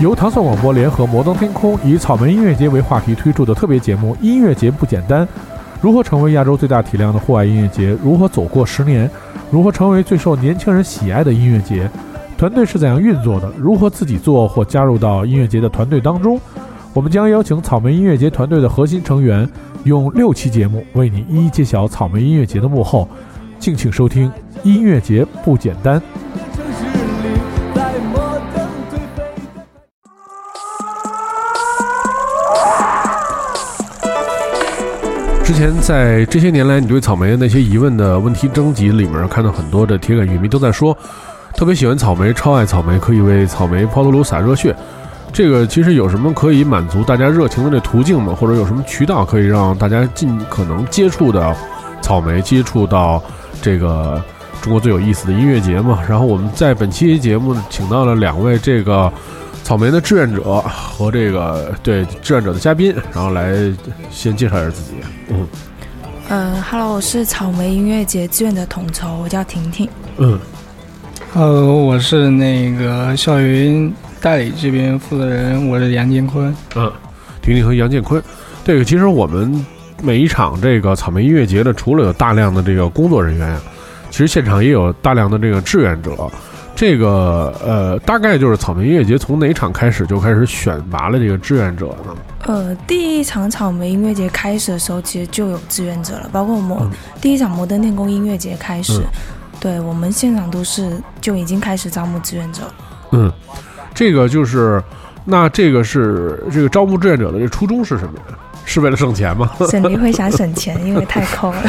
由糖蒜广播联合摩登天空以草莓音乐节为话题推出的特别节目《音乐节不简单》，如何成为亚洲最大体量的户外音乐节？如何走过十年？如何成为最受年轻人喜爱的音乐节？团队是怎样运作的？如何自己做或加入到音乐节的团队当中？我们将邀请草莓音乐节团队的核心成员，用六期节目为你一一揭晓草莓音乐节的幕后。敬请收听《音乐节不简单》。之前在这些年来，你对草莓的那些疑问的问题征集里面，看到很多的铁杆乐迷都在说，特别喜欢草莓，超爱草莓，可以为草莓抛头颅洒热血。这个其实有什么可以满足大家热情的这途径吗？或者有什么渠道可以让大家尽可能接触到草莓，接触到这个中国最有意思的音乐节吗？然后我们在本期节目请到了两位这个。草莓的志愿者和这个对志愿者的嘉宾，然后来先介绍一下自己。嗯，嗯，Hello，我是草莓音乐节志愿者统筹，我叫婷婷。嗯，Hello，我是那个校云代理这边负责人，我是杨建坤。嗯，婷婷和杨建坤，这个其实我们每一场这个草莓音乐节的，除了有大量的这个工作人员，其实现场也有大量的这个志愿者。这个呃，大概就是草莓音乐节从哪场开始就开始选拔了这个志愿者呢？呃，第一场草莓音乐节开始的时候，其实就有志愿者了，包括摩第一场摩登天空音乐节开始，对我们现场都是就已经开始招募志愿者。嗯，这个就是那这个是这个招募志愿者的这初衷是什么呀？是为了省钱吗？沈黎会想省钱，因为太抠了。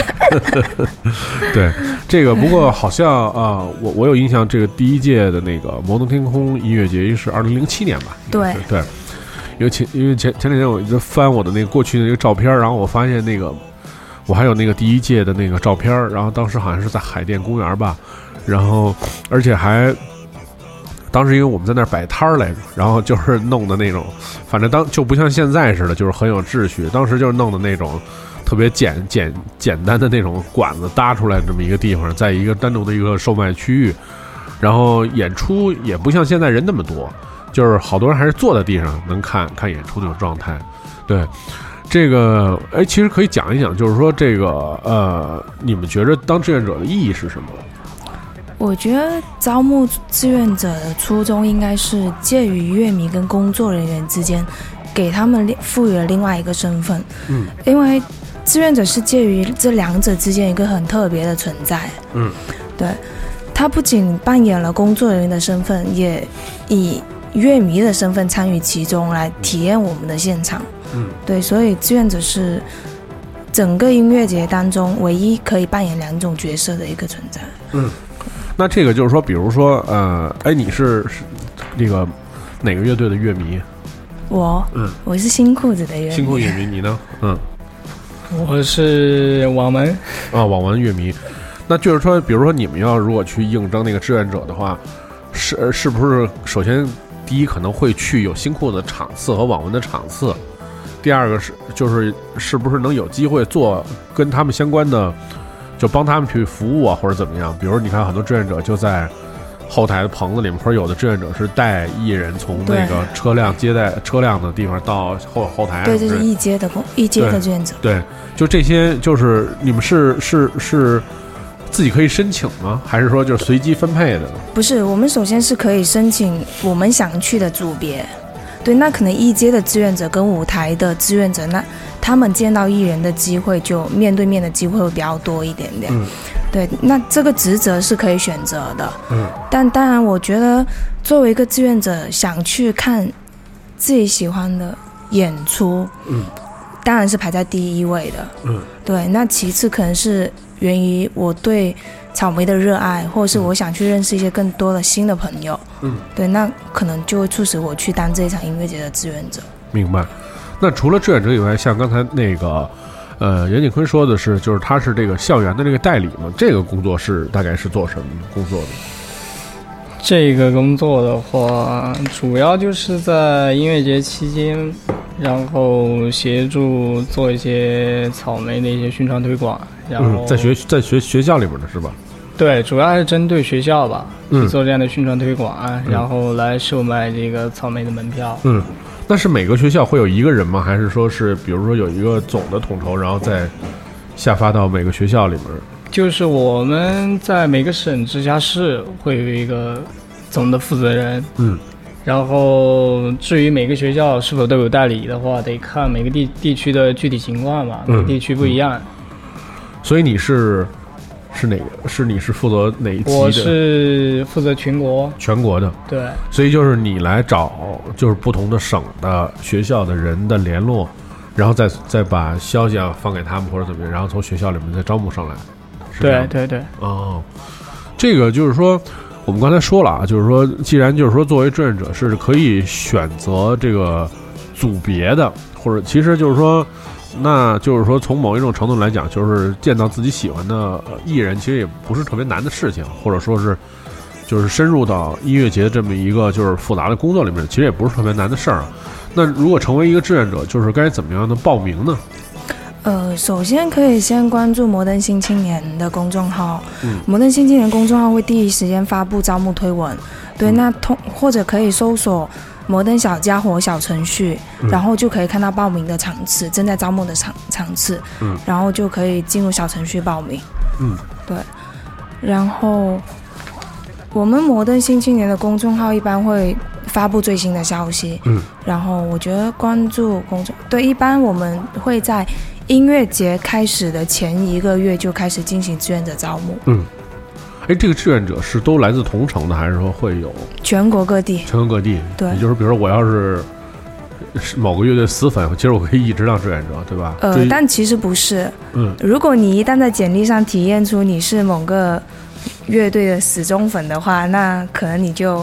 对，这个不过好像啊，我我有印象，这个第一届的那个摩登天空音乐节是二零零七年吧？对对，因为前因为前前两天我一直翻我的那个过去的那个照片，然后我发现那个我还有那个第一届的那个照片，然后当时好像是在海淀公园吧，然后而且还。当时因为我们在那儿摆摊儿来着，然后就是弄的那种，反正当就不像现在似的，就是很有秩序。当时就是弄的那种特别简简简单的那种馆子搭出来这么一个地方，在一个单独的一个售卖区域，然后演出也不像现在人那么多，就是好多人还是坐在地上能看看演出那种状态。对，这个哎，其实可以讲一讲，就是说这个呃，你们觉着当志愿者的意义是什么？我觉得招募志愿者的初衷应该是介于乐迷跟工作人员之间，给他们赋予了另外一个身份。嗯，因为志愿者是介于这两者之间一个很特别的存在。嗯，对，他不仅扮演了工作人员的身份，也以乐迷的身份参与其中，来体验我们的现场。嗯，对，所以志愿者是整个音乐节当中唯一可以扮演两种角色的一个存在。嗯。那这个就是说，比如说，呃，哎，你是是那个哪个乐队的乐迷？我，嗯，我是新裤子的乐迷。新裤乐迷，你呢？嗯，我是网文啊，网文乐迷。那就是说，比如说，你们要如果去应征那个志愿者的话，是是不是首先第一可能会去有新裤子的场次和网文的场次？第二个是就是是不是能有机会做跟他们相关的？就帮他们去服务啊，或者怎么样？比如你看，很多志愿者就在后台的棚子里面，或者有的志愿者是带艺人从那个车辆接待车辆的地方到后后台。对，这是一阶的工，一阶的志愿者。对，就这些，就是你们是是是自己可以申请吗？还是说就是随机分配的？不是，我们首先是可以申请我们想去的组别。对，那可能一阶的志愿者跟舞台的志愿者那。他们见到艺人的机会，就面对面的机会会比较多一点点。嗯，对，那这个职责是可以选择的。嗯，但当然，我觉得作为一个志愿者，想去看自己喜欢的演出，嗯，当然是排在第一位的。嗯，对，那其次可能是源于我对草莓的热爱，或者是我想去认识一些更多的新的朋友。嗯，对，那可能就会促使我去当这一场音乐节的志愿者。明白。那除了志愿者以外，像刚才那个，呃，袁景坤说的是，就是他是这个校园的这个代理嘛？这个工作是大概是做什么工作的？这个工作的话，主要就是在音乐节期间，然后协助做一些草莓的一些宣传推广。然后在学在学学校里边的是吧？对，主要还是针对学校吧，做这样的宣传推广，然后来售卖这个草莓的门票。嗯，那是每个学校会有一个人吗？还是说是比如说有一个总的统筹，然后再下发到每个学校里面？就是我们在每个省直辖市会有一个总的负责人，嗯，然后至于每个学校是否都有代理的话，得看每个地地区的具体情况嘛，嗯每个地区不一样。所以你是是哪个？是你是负责哪一级我的？是负责全国，全国的，对所以就是你来找就是不同的省的学校的人的联络，然后再再把消息啊放给他们或者怎么样，然后从学校里面再招募上来。是对对对，哦，这个就是说，我们刚才说了啊，就是说，既然就是说，作为志愿者是可以选择这个组别的，或者其实就是说，那就是说，从某一种程度来讲，就是见到自己喜欢的呃艺人，其实也不是特别难的事情，或者说是。就是深入到音乐节这么一个就是复杂的工作里面，其实也不是特别难的事儿啊。那如果成为一个志愿者，就是该怎么样的报名呢？呃，首先可以先关注摩登新青年的公众号，嗯。摩登新青年公众号会第一时间发布招募推文，对，嗯。那通或者可以搜索摩登小家伙小程序，嗯。然后就可以看到报名的场次，正在招募的场场次，嗯。然后就可以进入小程序报名，嗯，对，然后我们摩登新青年的公众号一般会发布最新的消息，嗯，然后我觉得关注公众对，一般我们会在音乐节开始的前一个月就开始进行志愿者招募，嗯，哎，这个志愿者是都来自同城的，还是说会有全国各地。全国各地？对也就是比如说我要是是某个乐队死粉，其实我可以一直当志愿者，对吧？呃，但其实不是。嗯如果你一旦在简历上体验出你是某个乐队的死忠粉的话，那可能你就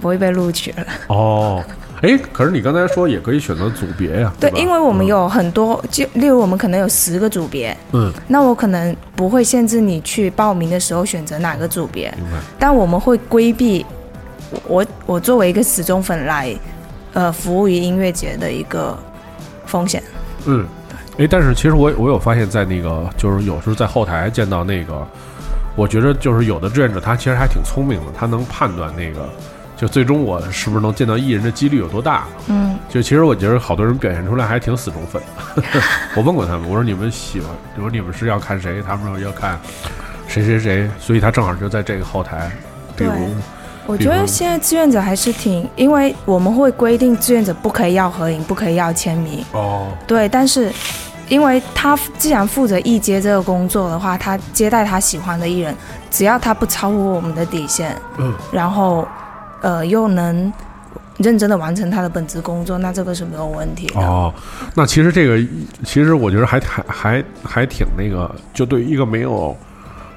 不会被录取了。哦，哎，可是你刚才说也可以选择组别呀，对，因为我们有很多，就例如我们可能有十个组别，嗯，那我可能不会限制你去报名的时候选择哪个组别，但我们会规避我我作为一个死忠粉来，呃，服务于音乐节的一个风险。嗯，哎，但是其实我我有发现，在那个就是有时候在后台见到那个，我觉得就是有的志愿者他其实还挺聪明的，他能判断那个。就最终我是不是能见到艺人的几率有多大？嗯，就其实我觉得好多人表现出来还挺死忠粉的。我问过他们，我说你们喜欢，我说你们是要看谁？他们说要看谁谁谁，所以他正好就在这个后台。比如对，我觉得现在志愿者还是挺，因为我们会规定志愿者不可以要合影，不可以要签名。哦，对，但是因为他既然负责艺接这个工作的话，他接待他喜欢的艺人，只要他不超乎我们的底线，嗯，然后呃又能认真的完成他的本职工作，那这个是没有问题的。哦，那其实这个，其实我觉得还还还还挺那个，就对于一个没有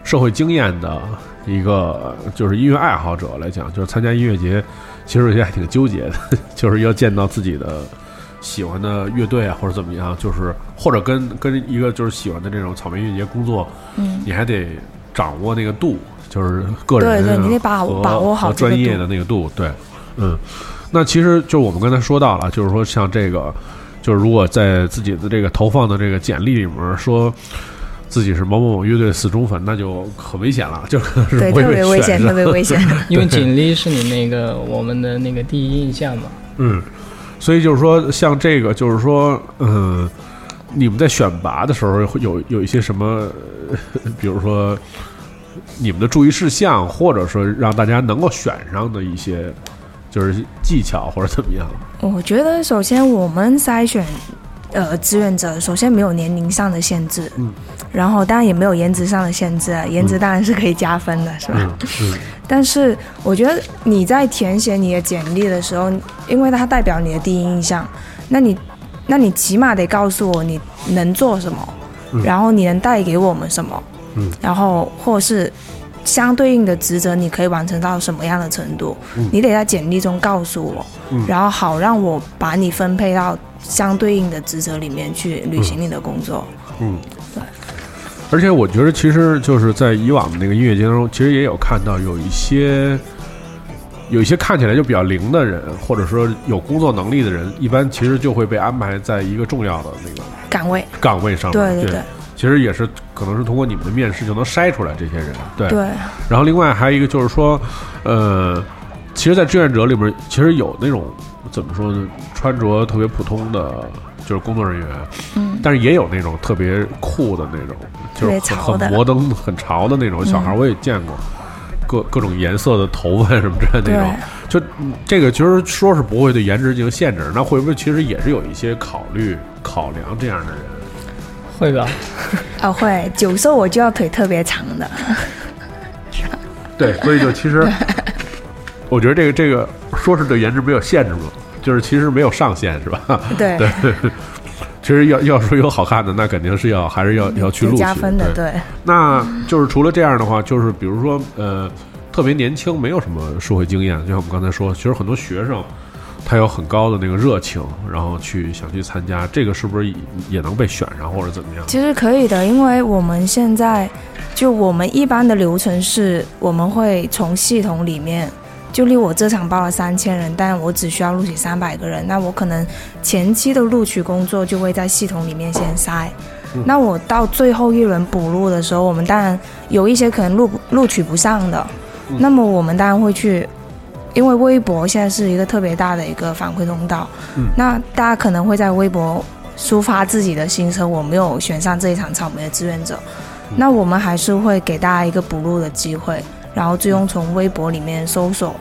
社会经验的一个就是音乐爱好者来讲，就是参加音乐节，其实有些还挺纠结的，就是要见到自己的喜欢的乐队啊，或者怎么样，就是或者跟跟一个就是喜欢的这种草莓音乐节工作，嗯，你还得掌握那个度，就是个人对对你得把和把握好专业的那个度，对，嗯，那其实就我们刚才说到了，就是说像这个，就是如果在自己的这个投放的这个简历里面说自己是某某某乐队死忠粉，那就很危险了，就可能是对，特别危险，特别危险。因为简历是你那个我们的那个第一印象嘛。嗯，所以就是说，像这个，就是说，嗯，你们在选拔的时候会有有一些什么，呃比如说你们的注意事项，或者说让大家能够选上的一些，就是技巧或者怎么样？我觉得首先我们筛选呃志愿者，首先没有年龄上的限制，嗯，然后当然也没有颜值上的限制啊，颜值当然是可以加分的，是吧？嗯嗯。但是我觉得你在填写你的简历的时候，因为它代表你的第一印象，那你那你起码得告诉我你能做什么，嗯。然后你能带给我们什么，嗯，然后或是相对应的职责你可以完成到什么样的程度，嗯你得在简历中告诉我，嗯然后好让我把你分配到相对应的职责里面去履行你的工作。嗯。对而且我觉得，其实就是在以往的那个音乐节当中，其实也有看到有一些，有一些看起来就比较灵的人，或者说有工作能力的人，一般其实就会被安排在一个重要的那个岗位，岗位上面。对对对，其实也是可能是通过你们的面试就能筛出来这些人，对。对，然后另外还有一个就是说，呃，其实，在志愿者里边，其实有那种怎么说呢，穿着特别普通的，就是工作人员，嗯，但是也有那种特别酷的那种，就是很很摩登、很潮的那种小孩，嗯我也见过。各各种颜色的头发什么之类的那种对，就嗯这个其实说是不会对颜值进行限制，那会不会其实也是有一些考虑考量这样的人？会吧？啊 会，九瘦我就要腿特别长的，对，所以就其实，我觉得这个这个说是对颜值没有限制嘛，就是其实没有上限，是吧？对，对，其实要要说有好看的，那肯定是要还是要要去有录取加分的，对。对。那就是除了这样的话，就是比如说呃，特别年轻，没有什么社会经验，就像我们刚才说，其实很多学生他有很高的那个热情，然后去想去参加，这个是不是也也能被选上或者怎么样？其实可以的，因为我们现在就我们一般的流程是，我们会从系统里面，就例如我这场报了三千人，但我只需要录取三百个人，那我可能前期的录取工作就会在系统里面先筛。那我到最后一轮补录的时候，我们当然有一些可能录不录取不上的，那么我们当然会去，因为微博现在是一个特别大的一个反馈通道，嗯。那大家可能会在微博抒发自己的心声，我没有选上这一场草莓的志愿者，那我们还是会给大家一个补录的机会，然后最终从微博里面搜索，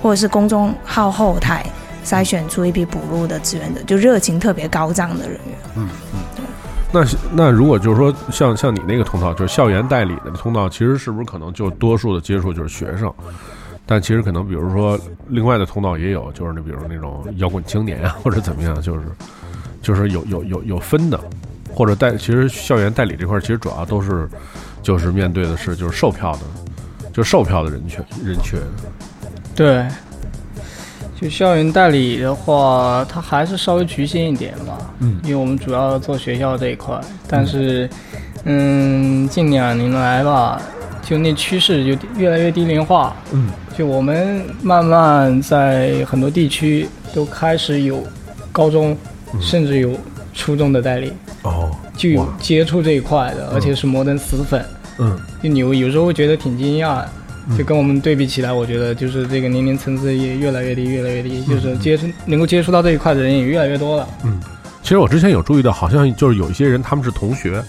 或者是公众号后台筛选出一批补录的志愿者，就热情特别高涨的人员。嗯嗯。那那如果就是说像像你那个通道，就是校园代理的通道，其实是不是可能就多数的接触就是学生？但其实可能比如说另外的通道也有，就是那比如那种摇滚青年啊，或者怎么样，就是就是有有有有分的，或者代其实校园代理这块儿其实主要都是就是面对的是就是售票的，就是售票的人群人群。对，就校园代理的话，它还是稍微局限一点吧。嗯因为我们主要做学校这一块，但是，嗯，近两年来吧，就那趋势就越来越低龄化。嗯，就我们慢慢在很多地区都开始有高中，甚至有初中的代理，哦，就有接触这一块的，而且是摩登死粉。嗯就你有有时候会觉得挺惊讶，就跟我们对比起来，我觉得就是这个年龄层次也越来越低，越来越低，就是接触能够接触到这一块的人也越来越多了。嗯，其实我之前有注意到，好像就是有一些人他们是同学，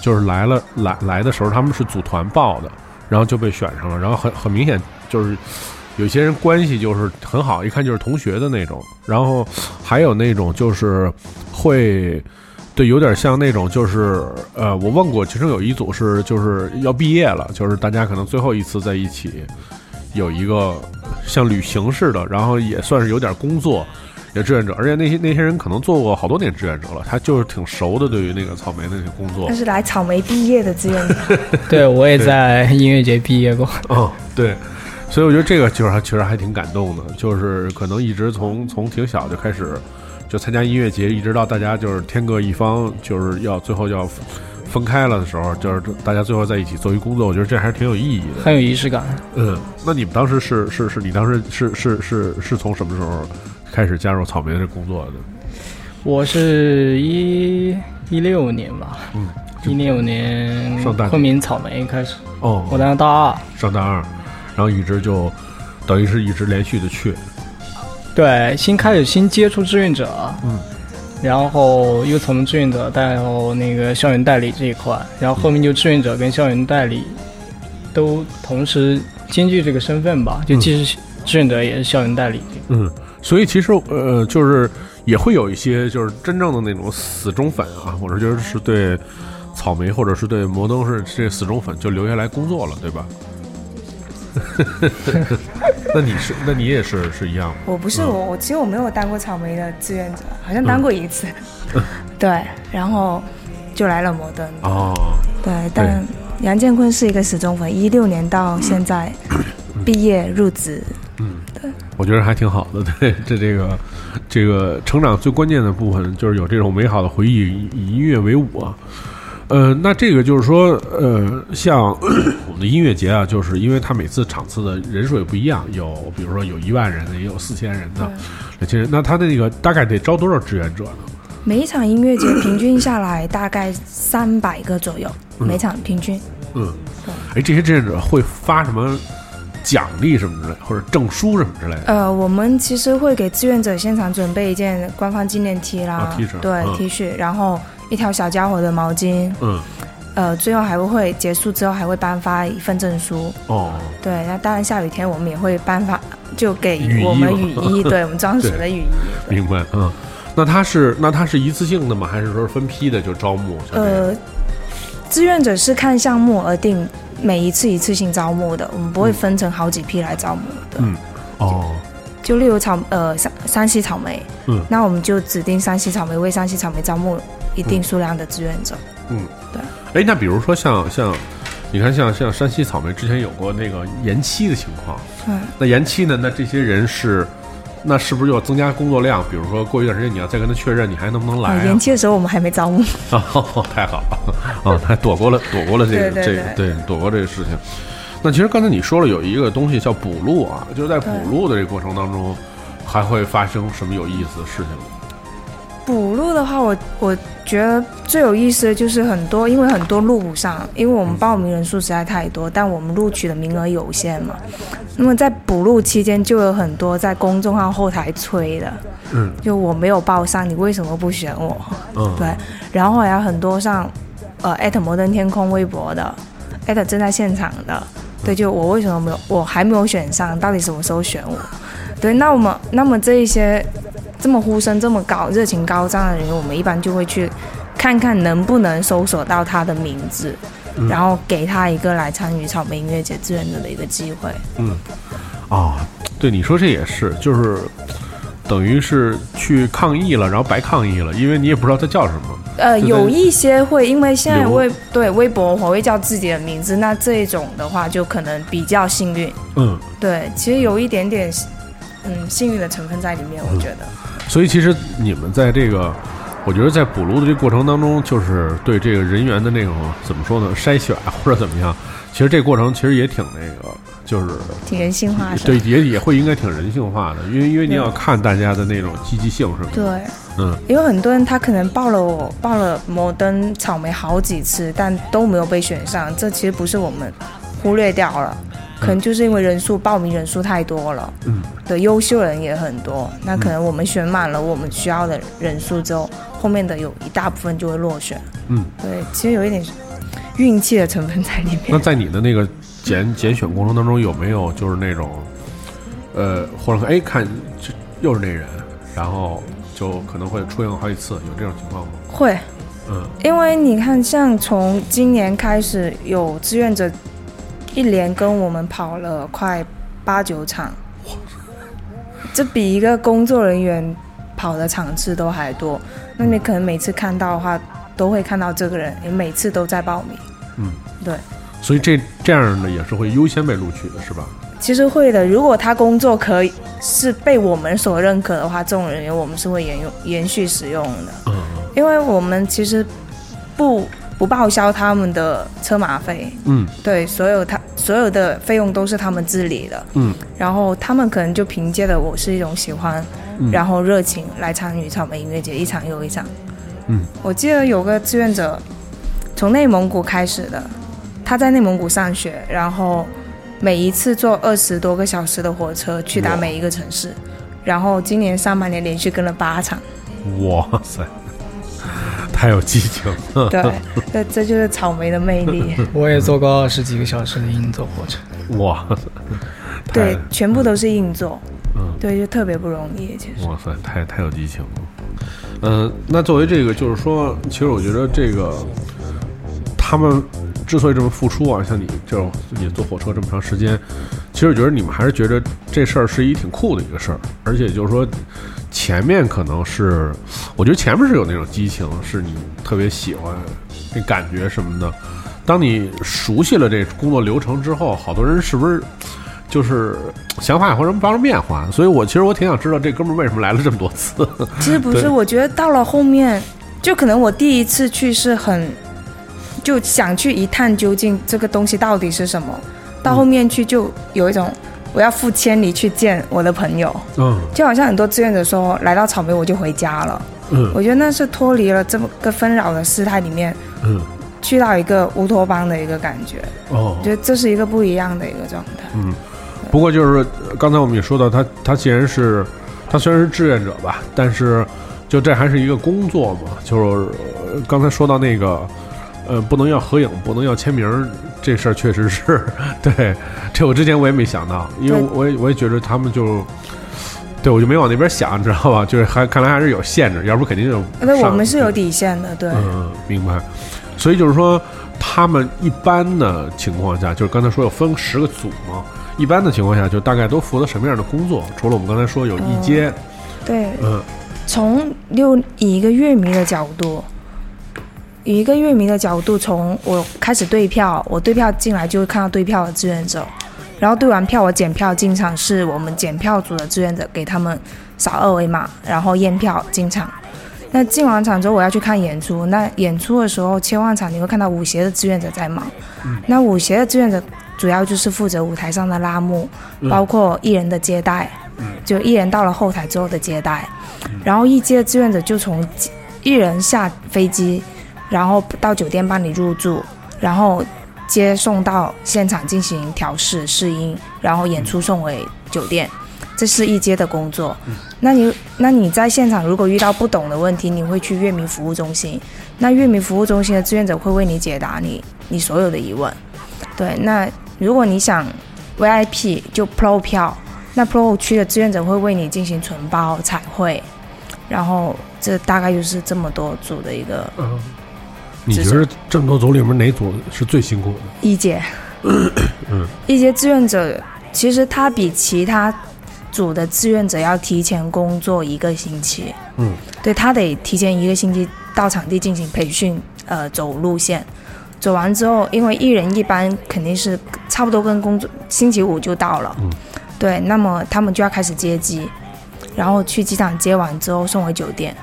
就是来了来来的时候他们是组团报的，然后就被选上了，然后很很明显就是有些人关系就是很好，一看就是同学的那种，然后还有那种就是会。对，有点像那种，就是呃，我问过，其中有一组是就是要毕业了，就是大家可能最后一次在一起，有一个像旅行似的，然后也算是有点工作，也志愿者，而且那些那些人可能做过好多年志愿者了，他就是挺熟的，对于那个草莓的那些工作他。是来草莓毕业的志愿者，对我也在音乐节毕业过。哦，对，所以我觉得这个就是还其实还挺感动的，就是可能一直从从挺小就开始就参加音乐节，一直到大家就是天各一方，就是要最后要分开了的时候，就是大家最后在一起做一工作，我觉得这还是挺有意义的。很有仪式感。嗯，那你们当时是是是你当时是是是是从什么时候开始加入草莓的这工作的？我是一一六年吧，嗯，一六年上大学昆明草莓开始，哦，我当时大二。上大二，然后一直就等于是一直连续的去。对，新开始新接触志愿者，嗯，然后又从志愿者带到那个校园代理这一块，然后后面就志愿者跟校园代理都同时兼具这个身份吧，就既是志愿者也是校园代理。嗯，所以其实呃，就是也会有一些就是真正的那种死忠粉啊，我是觉得是对草莓或者是对摩登是这死忠粉就留下来工作了，对吧？那你是那你也是是一样吗？我不是我，我其实我没有当过草莓的志愿者，好像当过一次，对，然后就来了摩登，哦，对，但杨建坤是一个死忠粉，一六年到现在毕业入职，我觉得还挺好的。对，这这个这个成长最关键的部分就是有这种美好的回忆，以以音乐为伍啊。呃，那这个就是说，呃，像我们的音乐节啊，就是因为它每次场次的人数也不一样，有比如说有一万人的，也有四千人的，两千人。那他的那个大概得招多少志愿者呢？每一场音乐节平均下来大概三百个左右，嗯每场平均。嗯，哎，这些志愿者会发什么奖励什么之类，或者证书什么之类的？呃，我们其实会给志愿者现场准备一件官方纪念 T 啦，啊，T 恤对、嗯 T 恤，然后一条小家伙的毛巾，嗯，呃，最后还会结束之后还会颁发一份证书。哦，对，那当然下雨天我们也会颁发，就给我们嘛雨衣，对我们专属的雨衣。明白，嗯。那它是那它是一次性的吗？还是说是分批的就招募？呃，志愿者是看项目而定，每一次一次性招募的，我们不会分成好几批来招募的。嗯哦，就例如草呃山山西草莓，嗯那我们就指定山西草莓为山西草莓招募一定数量的志愿者。嗯，对哎，那比如说像像，你看像像山西草莓之前有过那个延期的情况，嗯，那延期呢？那这些人是，那是不是又要增加工作量？比如说过一段时间你要再跟他确认你还能不能来？延期的时候我们还没招募。哦，太好了，哦，他躲过了躲过了这个对对这个对躲过这个事情。那其实刚才你说了有一个东西叫补录啊，就是在补录的这个过程当中，还会发生什么有意思的事情吗？补录的话，我我觉得最有意思的就是很多，因为很多录不上，因为我们报名人数实在太多，但我们录取的名额有限嘛。那么在补录期间，就有很多在公众号后台催的，嗯就我没有报上，你为什么不选我？嗯，对，然后还有很多上呃艾特摩登天空微博的，艾特正在现场的，对，就我为什么没有，我还没有选上，到底什么时候选我？对，那我们那么这一些这么呼声这么高、热情高涨的人，我们一般就会去看看能不能搜索到他的名字，嗯然后给他一个来参与草莓音乐节志愿者的一个机会。嗯，啊，对，你说这也是，就是等于是去抗议了，然后白抗议了，因为你也不知道他叫什么。呃，有一些会，因为现在留微对微博我会叫自己的名字，那这一种的话就可能比较幸运。嗯，对，其实有一点点，嗯，幸运的成分在里面，我觉得。所以其实你们在这个，我觉得在补录的这个过程当中，就是对这个人员的那种怎么说呢，筛选或者怎么样，其实这过程其实也挺那个，就是挺人性化的。对也也会应该挺人性化的，因为因为你要看大家的那种积极性，是吧？对，嗯因为很多人他可能报了我报了摩登草莓好几次，但都没有被选上，这其实不是我们忽略掉了，可能就是因为人数报名人数太多了，嗯，的，优秀人也很多，那可能我们选满了我们需要的人数之后，后面的有一大部分就会落选，嗯，对，其实有一点运气的成分在里面。那在你的那个拣拣选过程当中，有没有就是那种，呃，或者说哎看这又是那人，然后就可能会出现过好几次，有这种情况吗？会，嗯因为你看，像从今年开始，有志愿者一连跟我们跑了快八九场，这比一个工作人员跑的场次都还多。那你可能每次看到的话，都会看到这个人，也每次都在报名。嗯，对，所以这这样的也是会优先被录取的，是吧？其实会的。如果他工作可以是被我们所认可的话，这种人员我们是会延用延续使用的。嗯因为我们其实不不报销他们的车马费，嗯对，所有他所有的费用都是他们自理的，嗯。然后他们可能就凭借的我是一种喜欢，嗯。然后热情来参与草莓音乐节，一场又一场。嗯，我记得有个志愿者从内蒙古开始的，他在内蒙古上学，然后每一次坐二十多个小时的火车去达哇。每一个城市，然后今年上半年连续跟了八场。哇塞，太有激情了。对，这这就是草莓的魅力。我也坐过二十几个小时的硬座火车。哇塞，对，全部都是硬座，嗯。对，就特别不容易。其实，哇塞，太太有激情了。嗯、那作为这个，就是说，其实我觉得这个他们之所以这么付出啊，像你这种也坐火车这么长时间，其实我觉得你们还是觉得这事儿是一挺酷的一个事儿，而且就是说，前面可能是，我觉得前面是有那种激情，是你特别喜欢那感觉什么的。当你熟悉了这工作流程之后，好多人是不是就是想法也会什么发生变化？所以我其实我挺想知道这哥们儿为什么来了这么多次。其实不是，我觉得到了后面，就可能我第一次去是很就想去一探究竟，这个东西到底是什么。到后面去就有一种我要付千里去见我的朋友，嗯就好像很多志愿者说来到草莓我就回家了，嗯我觉得那是脱离了这么个纷扰的事态里面，嗯去到一个乌托邦的一个感觉。哦我觉得这是一个不一样的一个状态。嗯，不过就是呃刚才我们也说到，他他既然是他虽然是志愿者吧，但是就这还是一个工作嘛。就是、呃刚才说到那个呃，不能要合影，不能要签名儿，这事儿确实是 对。这我之前我也没想到，因为我也我也觉得他们就。对，我就没往那边想，知道吧？就是还看来还是有限制，要不肯定就那，我们是有底线的，对。嗯，明白。所以就是说，他们一般的情况下，就是刚才说有分十个组嘛，一般的情况下，就大概都负责什么样的工作？除了我们刚才说有一阶，对，嗯从六以一个乐迷的角度，以一个乐迷的角度，从我开始对票，我对票进来就会看到对票的志愿者，然后对完票我检票进场是我们检票组的志愿者给他们扫二维码，然后验票进场。那进完场之后，我要去看演出。那演出的时候切换场，你会看到舞协的志愿者在忙。那舞协的志愿者主要就是负责舞台上的拉幕，包括艺人的接待，就艺人到了后台之后的接待。然后艺接的志愿者就从艺人下飞机，然后到酒店帮你入住，然后接送到现场进行调试试音，然后演出送回酒店。这是一阶的工作，那你那你在现场如果遇到不懂的问题，你会去乐迷服务中心，那乐迷服务中心的志愿者会为你解答你你所有的疑问。对，那如果你想 VIP 就 Pro 票，那 Pro 区的志愿者会为你进行存包、彩绘，然后这大概就是这么多组的一个嗯，你觉得这么多组里面哪组是最辛苦的？一阶。嗯，一阶志愿者其实他比其他组的志愿者要提前工作一个星期。嗯，对他得提前一个星期到场地进行培训，呃，走路线。走完之后，因为艺人一般肯定是差不多跟工作星期五就到了，嗯对，那么他们就要开始接机，然后去机场接完之后送回酒店。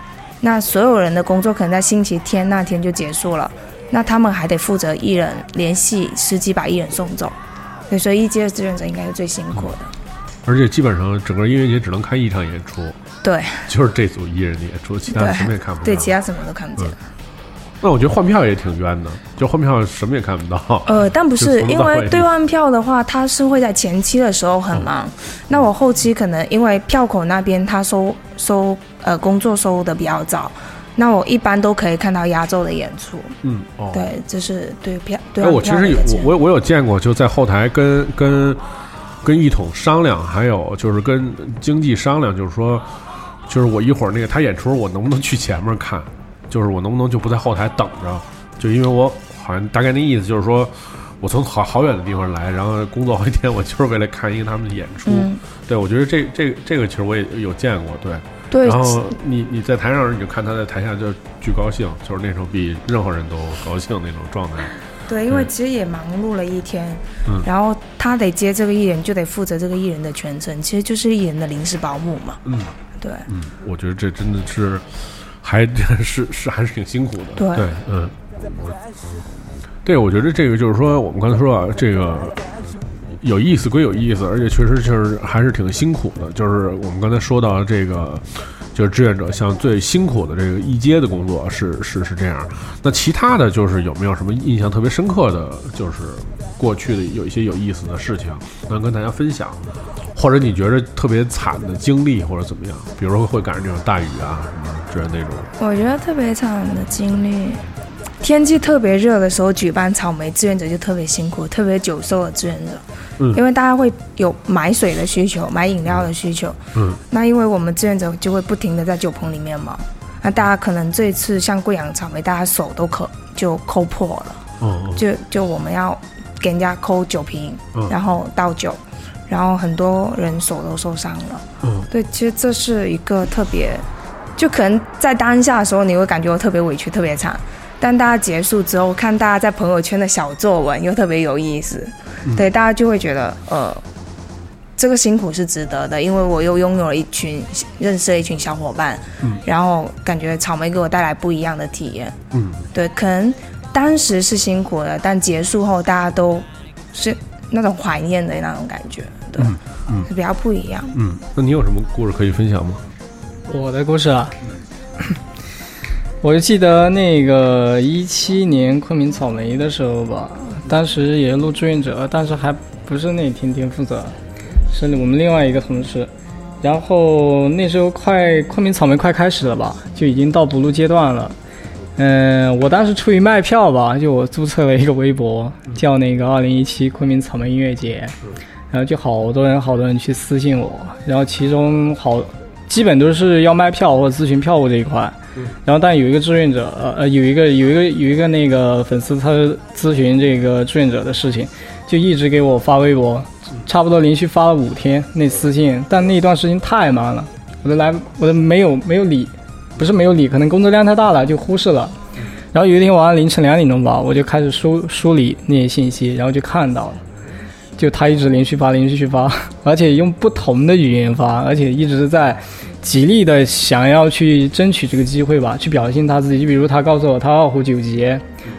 那所有人的工作可能在星期天那天就结束了，那他们还得负责艺人联系司机把艺人送走。对，所以一阶的志愿者应该是最辛苦的。而且基本上整个音乐节只能看一场演出，对就是这组艺人的演出，其他什么也看不见。对，其他什么都看不见。那我觉得换票也挺冤的，就换票什么也看不到。呃，但不 是因为兑换票的话，它是会在前期的时候很忙，那我后期可能因为票口那边他收收呃工作收的比较早，那我一般都可以看到压轴的演出。嗯，哦，对，这是对票对哎，换我其实有我我有见过，就在后台跟跟跟一统商量，还有就是跟经济商量，就是说，就是我一会儿那个他演出，我能不能去前面看？就是我能不能就不在后台等着？就因为我好像大概那意思就是说，我从好好远的地方来，然后工作好几天，我就是为了看一个他们的演出。嗯，对，我觉得这这这个其实我也有见过，对。对然后你你在台上，你就看他在台下就巨高兴，就是那种比任何人都高兴那种状态。对，因为其实也忙碌了一天，嗯然后他得接这个艺人，就得负责这个艺人的全程，其实就是艺人的临时保姆嘛。嗯对，嗯，我觉得这真的是还是 是还是挺辛苦的。对对，嗯。对，我觉得这个就是说，我们刚才说啊，这个有意思归有意思，而且确实就是还是挺辛苦的。就是我们刚才说到这个，就是志愿者像最辛苦的这个一阶的工作是是是这样。那其他的就是有没有什么印象特别深刻的，就是过去的有一些有意思的事情能跟大家分享，或者你觉得特别惨的经历或者怎么样？比如说会赶上这种大雨啊什么之类那种。我觉得特别惨的经历，天气特别热的时候举办草莓志愿者就特别辛苦，特别久受的志愿者，嗯。因为大家会有买水的需求，买饮料的需求，嗯。那因为我们志愿者就会不停的在酒棚里面嘛，那大家可能这次像贵阳草莓，大家手都可就抠破了，哦哦。就就我们要给人家抠酒瓶，嗯。然后倒酒，然后很多人手都受伤了。嗯。对，其实这是一个特别，就可能在当下的时候，你会感觉我特别委屈、特别惨，但大家结束之后，看大家在朋友圈的小作文，又特别有意思。对，大家就会觉得，呃，这个辛苦是值得的，因为我又拥有了一群认识了一群小伙伴，嗯然后感觉草莓给我带来不一样的体验。嗯对，可能当时是辛苦的，但结束后大家都是那种怀念的那种感觉，对，嗯嗯是比较不一样。嗯，那你有什么故事可以分享吗？我的故事啊，我就记得那个一七年昆明草莓的时候吧，当时也录志愿者，但是还不是那天天负责，是我们另外一个同事。然后那时候快昆明草莓快开始了吧，就已经到补录阶段了。嗯，我当时出于卖票吧，就我注册了一个微博，叫那个二零一七昆明草莓音乐节，然后就好多人好多人去私信我，然后其中好基本都是要卖票或者咨询票务这一块，然后但有一个志愿者，呃呃有一个有一个有一个那个粉丝他咨询这个志愿者的事情，就一直给我发微博。差不多连续发了五天那私信，但那段时间太忙了，我都来，我都没有没有理，不是没有理，可能工作量太大了就忽视了。然后有一天晚上凌晨两点钟吧，我就开始梳梳理那些信息，然后就看到了，就他一直连续发连续发，而且用不同的语言发，而且一直在极力的想要去争取这个机会吧，去表现他自己。就比如他告诉我他二胡九级，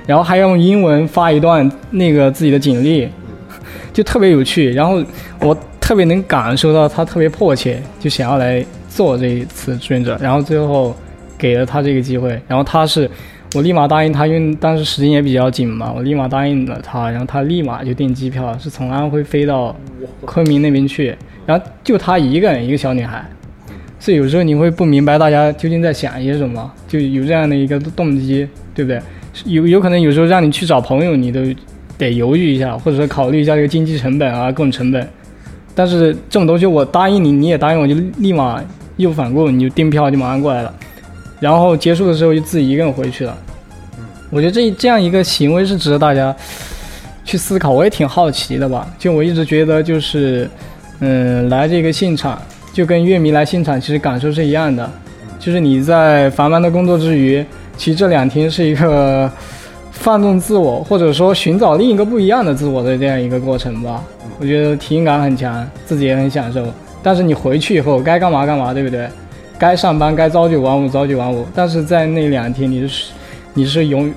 然后还用英文发一段那个自己的简历。就特别有趣，然后我特别能感受到他特别迫切，就想要来做这一次志愿者，然后最后给了他这个机会，然后他是我立马答应他，因为当时时间也比较紧嘛，我立马答应了他，然后他立马就订机票，是从安徽飞到昆明那边去，然后就他一个人，一个小女孩，所以有时候你会不明白大家究竟在想些什么，就有这样的一个动机，对不对？有有可能有时候让你去找朋友，你都。得犹豫一下，或者说考虑一下这个经济成本啊，各种成本。但是这种东西我答应你，你也答应我，就立马义无反顾，你就订票就马上过来了。然后结束的时候就自己一个人回去了。我觉得这这样一个行为是值得大家去思考。我也挺好奇的吧，就我一直觉得就是，嗯，来这个现场就跟乐迷来现场其实感受是一样的，就是你在繁忙的工作之余，其实这两天是一个。放纵自我，或者说寻找另一个不一样的自我的这样一个过程吧，我觉得体验感很强，自己也很享受。但是你回去以后该干嘛干嘛，对不对？该上班该朝九晚五朝九晚五。但是在那两天，你是你是拥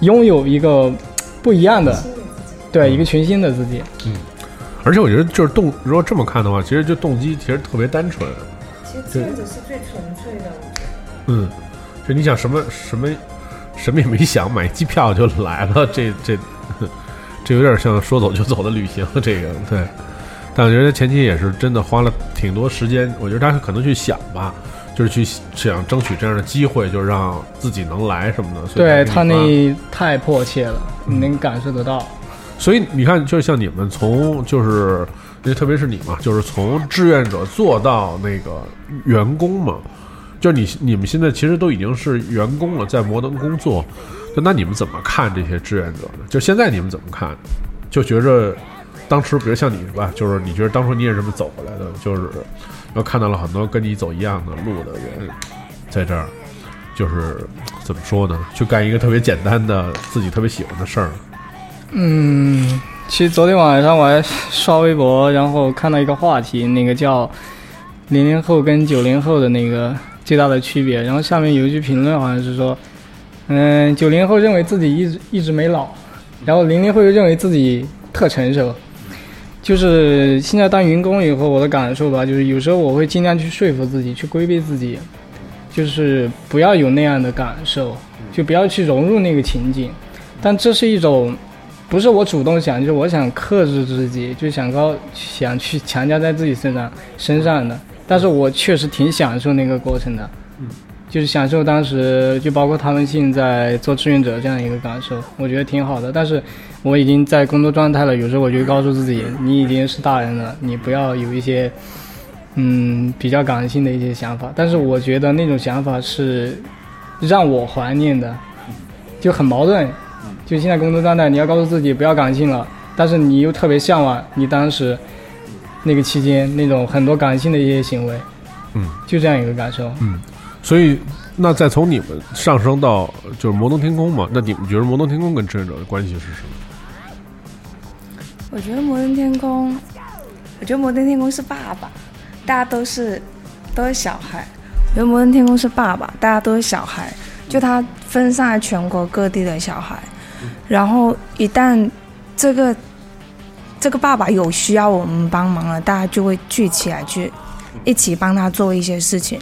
拥有一个不一样的，对，一个全新的自己。嗯，而且我觉得就是动，如果这么看的话，其实就动机其实特别单纯。其实这样子是最纯粹的。嗯，就你想什么什么。什么也没想，买机票就来了，这这 这有点像说走就走的旅行。这个对，但我觉得前期也是真的花了挺多时间。我觉得他可能去想吧，就是去想争取这样的机会，就让自己能来什么的。对他那太迫切了，你能感受得到。所以你看，就像你们从就是，因为特别是你嘛，就是从志愿者做到那个员工嘛。就你你们现在其实都已经是员工了，在摩登工作，那你们怎么看这些志愿者呢？就现在你们怎么看？就觉着当时，比如像你吧，就是你觉得当初你也这么走过来的，就是又看到了很多跟你走一样的路的人，在这儿，就是怎么说呢？去干一个特别简单的自己特别喜欢的事儿。嗯，其实昨天晚上我还刷微博，然后看到一个话题，那个叫零零后跟九零后的那个。最大的区别，然后下面有一句评论，好像是说，嗯，九零后认为自己一直一直没老，然后零零后又认为自己特成熟。就是现在当员工以后，我的感受吧，就是有时候我会尽量去说服自己，去规避自己，就是不要有那样的感受，就不要去融入那个情景。但这是一种，不是我主动想，就是我想克制自己，就想高想去强加在自己身上身上的。但是我确实挺享受那个过程的，嗯，就是享受当时就包括他们现在做志愿者这样一个感受，我觉得挺好的。但是我已经在工作状态了，有时候我就告诉自己，你已经是大人了，你不要有一些嗯比较感性的一些想法。但是我觉得那种想法是让我怀念的，就很矛盾。就现在工作状态，你要告诉自己不要感性了，但是你又特别向往你当时。那个期间，那种很多感性的一些行为，嗯，就这样一个感受，嗯，所以那再从你们上升到就是摩登天空嘛，那你们觉得摩登天空跟志愿者的关系是什么？我觉得摩登天空，我觉得摩登天空是爸爸，大家都是都是小孩。我觉得摩登天空是爸爸，大家都是小孩，就他分散在全国各地的小孩，然后一旦这个。这个爸爸有需要我们帮忙了，大家就会聚起来去一起帮他做一些事情。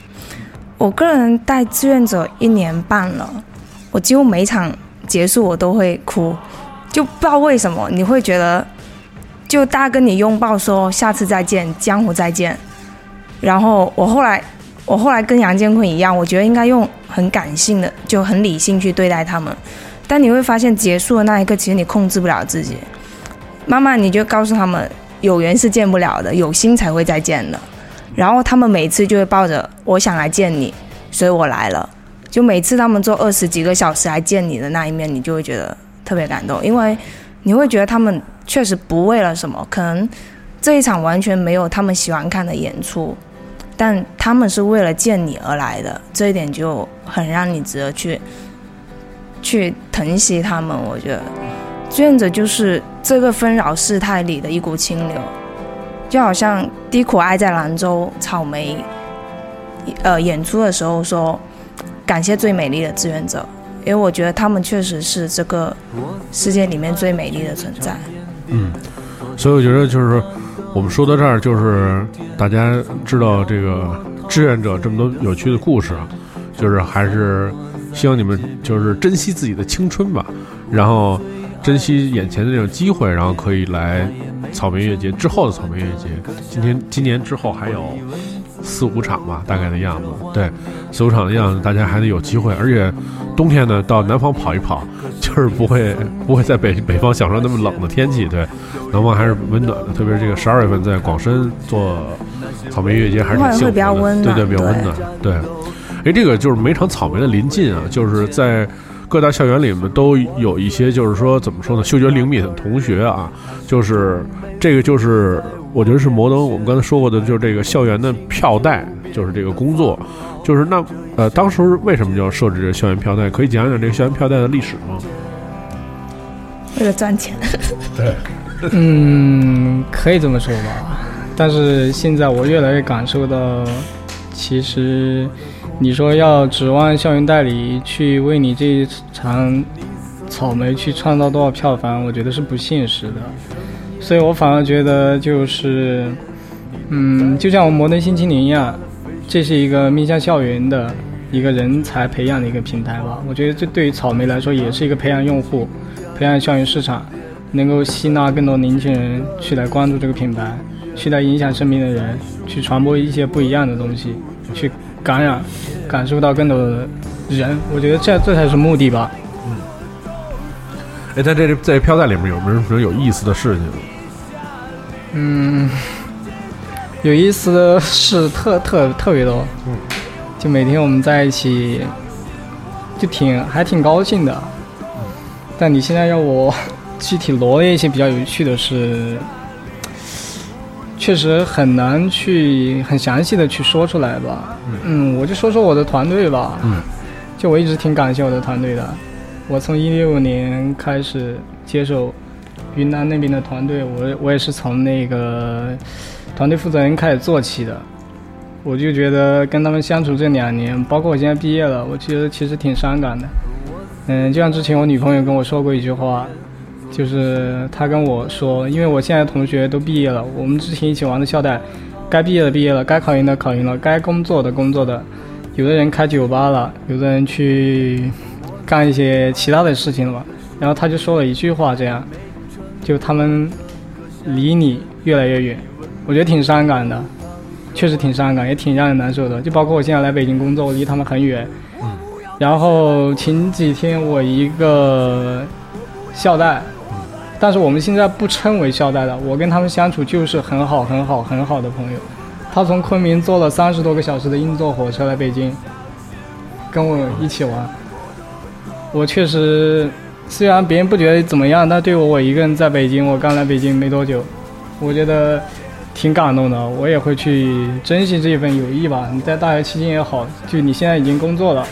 我个人带志愿者一年半了，我几乎每场结束我都会哭，就不知道为什么，你会觉得，就大家跟你拥抱说下次再见，江湖再见。然后我后来，我后来跟杨建坤一样，我觉得应该用很感性的，就很理性去对待他们。但你会发现，结束的那一刻，其实你控制不了自己。慢慢你就告诉他们，有缘是见不了的，有心才会再见的。然后他们每次就会抱着我想来见你，所以我来了。就每次他们坐二十几个小时来见你的那一面，你就会觉得特别感动，因为你会觉得他们确实不为了什么，可能这一场完全没有他们喜欢看的演出，但他们是为了见你而来的，这一点就很让你值得去去疼惜他们。我觉得志愿者就是这个纷扰世态里的一股清流。就好像《低苦爱在兰州》草莓，呃，演出的时候说，感谢最美丽的志愿者，因为我觉得他们确实是这个世界里面最美丽的存在。嗯，所以我觉得就是我们说到这儿，就是大家知道这个志愿者这么多有趣的故事，就是还是希望你们就是珍惜自己的青春吧，然后珍惜眼前的这种机会，然后可以来。草莓音乐节之后的草莓音乐节，今天今年之后还有四五场吧，大概的样子。对，四五场的样子，大家还得有机会。而且冬天呢，到南方跑一跑，就是不会 不会在北北方享受那么冷的天气。对，南方还是温暖的，特别是这个十二月份在广深做草莓音乐节还是挺幸福的。对对，比较温暖。对，哎，这个就是每场草莓的临近啊，就是在。各大校园里面都有一些，就是说怎么说呢？嗅觉灵敏的同学啊，就是这个，就是我觉得是摩登。我们刚才说过的，就是这个校园的票代，就是这个工作，就是那呃，当时为什么就要设置这校园票代？可以讲讲这个校园票代的历史吗？为了赚钱。对，嗯，可以这么说吧。但是现在我越来越感受到，其实。你说要指望校园代理去为你这一场草莓去创造多少票房，我觉得是不现实的。所以我反而觉得就是，嗯，就像我们摩登新青年一样，这是一个面向校园的一个人才培养的一个平台吧。我觉得这对于草莓来说也是一个培养用户、培养校园市场，能够吸纳更多年轻人去来关注这个品牌，去来影响身边的人，去传播一些不一样的东西，去。感染，感受到更多的人，我觉得这这才是目的吧。嗯。哎，在这在飘带里面有没有什么有意思的事情？嗯，有意思的事特特特别多。嗯。就每天我们在一起，就挺还挺高兴的。嗯。但你现在让我 具体罗列一些比较有趣的事。确实很难去很详细的去说出来吧。嗯，我就说说我的团队吧。嗯，就我一直挺感谢我的团队的。我从一六年开始接手云南那边的团队，我我也是从那个团队负责人开始做起的。我就觉得跟他们相处这两年，包括我现在毕业了，我觉得其实挺伤感的。嗯，就像之前我女朋友跟我说过一句话。就是他跟我说，因为我现在同学都毕业了，我们之前一起玩的校代，该毕业的毕业了，该考研的考研了，该工作的工作的，有的人开酒吧了，有的人去干一些其他的事情了嘛。然后他就说了一句话，这样，就他们离你越来越远，我觉得挺伤感的，确实挺伤感，也挺让人难受的。就包括我现在来北京工作，我离他们很远。然后前几天我一个校代。但是我们现在不称为校代了，我跟他们相处就是很好很好很好的朋友。他从昆明坐了三十多个小时的硬座火车来北京，跟我一起玩。我确实，虽然别人不觉得怎么样，但对我我一个人在北京，我刚来北京没多久，我觉得挺感动的。我也会去珍惜这份友谊吧。你在大学期间也好，就你现在已经工作了，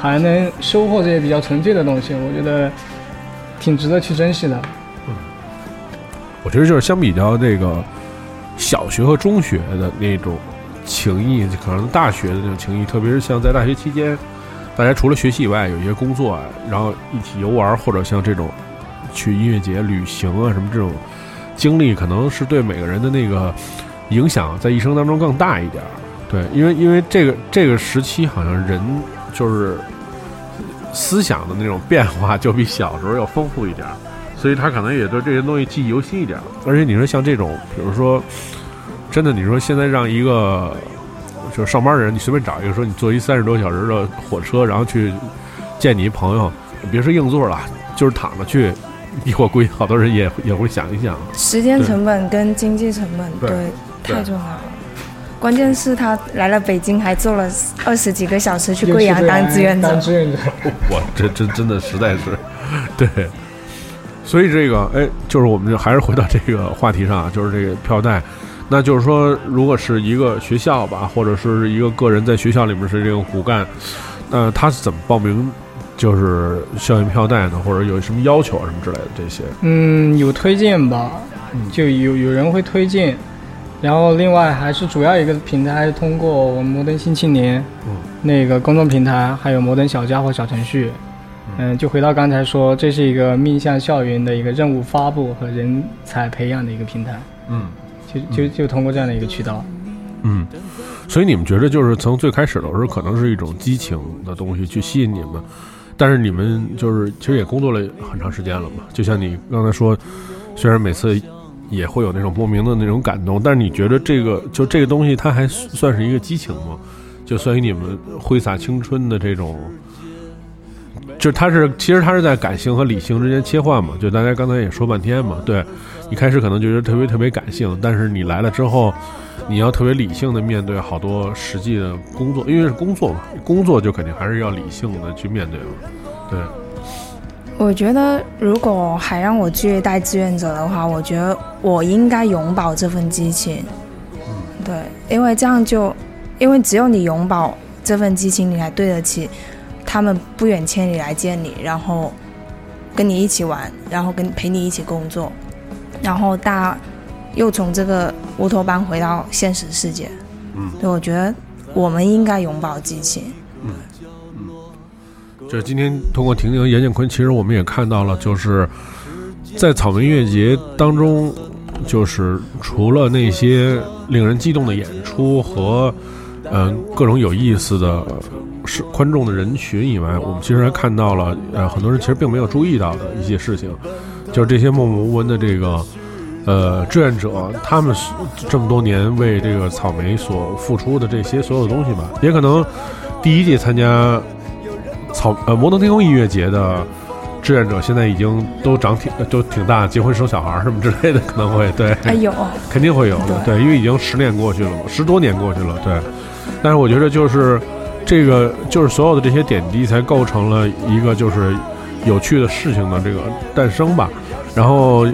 还能收获这些比较纯粹的东西，我觉得挺值得去珍惜的。我觉得就是相比较这个小学和中学的那种情谊，可能大学的那种情谊，特别是像在大学期间，大家除了学习以外，有一些工作，然后一起游玩，或者像这种去音乐节、旅行啊什么这种经历，可能是对每个人的那个影响，在一生当中更大一点。对，因为因为这个这个时期好像人就是思想的那种变化就比小时候要丰富一点，所以他可能也对这些东西记忆犹新一点儿。而且你说像这种，比如说真的，你说现在让一个就是上班的人，你随便找一个说你坐一三十多小时的火车，然后去见你一朋友，别说硬座了，就是躺着去，我估计好多人也也会想一想。时间成本跟经济成本，对对，太重要了。关键是他来了北京，还坐了二十几个小时去贵阳当志愿者当。志愿者，我这真真的实在是，对，所以这个哎，就是我们就还是回到这个话题上啊，就是这个票代，那就是说，如果是一个学校吧，或者是一个个人在学校里面是这个骨干，那他是怎么报名？就是校园票代呢，或者有什么要求啊什么之类的这些？嗯，有推荐吧，就有有人会推荐，然后另外还是主要一个平台是通过我们摩登新青年，嗯那个公众平台，还有摩登小家伙小程序，嗯，就回到刚才说，这是一个面向校园的一个任务发布和人才培养的一个平台，嗯就就就通过这样的一个渠道。嗯，所以你们觉得就是从最开始的时候，可能是一种激情的东西去吸引你们，但是你们就是其实也工作了很长时间了嘛。就像你刚才说，虽然每次也会有那种莫名的那种感动，但是你觉得这个就这个东西，它还算是一个激情吗？就算于你们挥洒青春的这种，就他是其实他是在感性和理性之间切换嘛。就大家刚才也说半天嘛，对，一开始可能觉得特别特别感性，但是你来了之后。你要特别理性的面对好多实际的工作，因为是工作嘛，工作就肯定还是要理性的去面对嘛。对，我觉得如果还让我去带志愿者的话，我觉得我应该永葆这份激情。对，因为这样就，因为只有你永葆这份激情，你才对得起他们不远千里来见你，然后跟你一起玩，然后跟陪你一起工作，然后大又从这个乌托邦回到现实世界。嗯，对，我觉得我们应该永葆激情。嗯就是今天通过婷婷和严建坤，其实我们也看到了，就是在草莓音乐节当中，就是除了那些令人激动的演出和嗯、呃各种有意思的是观众的人群以外，我们其实还看到了呃很多人其实并没有注意到的一些事情，就是这些默默无闻的这个。呃，志愿者他们是这么多年为这个草莓所付出的这些所有东西吧，也可能第一届参加草呃摩登天空音乐节的志愿者现在已经都长挺都挺大，结婚生小孩儿什么之类的，可能会对，哎有，肯定会有的，对，因为已经十年过去了嘛，十多年过去了，对。但是我觉得就是这个就是所有的这些点滴才构成了一个就是有趣的事情的这个诞生吧。然后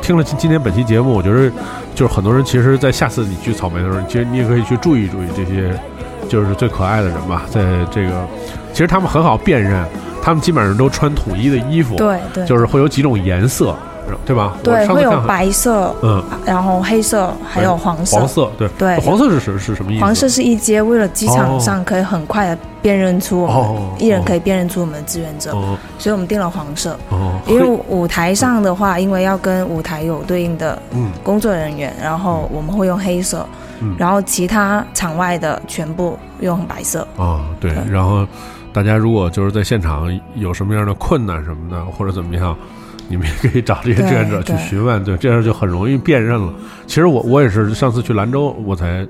听了今今天本期节目，我觉得就是很多人其实，在下次你去草莓的时候，其实你也可以去注意注意这些就是最可爱的人吧，在这个其实他们很好辨认，他们基本上都穿统一的衣服，对对，就是会有几种颜色，对吧？对，会有白色，嗯，然后黑色，还有黄色。黄色，对对黄色是是是什么意思？黄色是一阶，为了机场上可以很快的辨认出我们，哦，一人可以辨认出我们的志愿者，哦所以我们定了黄色。哦，因为舞台上的话，因为要跟舞台有对应的嗯工作人员，然后我们会用黑色，嗯然后其他场外的全部用白色。啊对，对然后大家如果就是在现场有什么样的困难什么的，或者怎么样。你们也可以找这些志愿者去询问，对，这样就很容易辨认了。其实我我也是上次去兰州，我才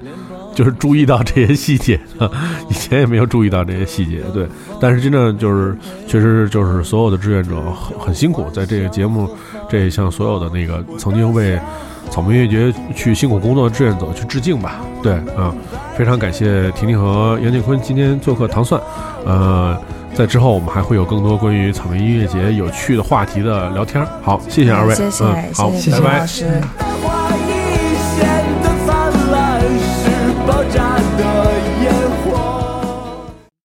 就是注意到这些细节的，以前也没有注意到这些细节。对，但是真的就是，确实就是所有的志愿者很很辛苦，在这个节目，这向所有的那个曾经为草莓音乐节去辛苦工作的志愿者去致敬吧。对，啊、非常感谢婷婷和杨建坤今天做客糖蒜，呃。在之后，我们还会有更多关于草莓音乐节有趣的话题的聊天。好，谢谢二位，谢谢，嗯，好，谢谢拜拜老。师。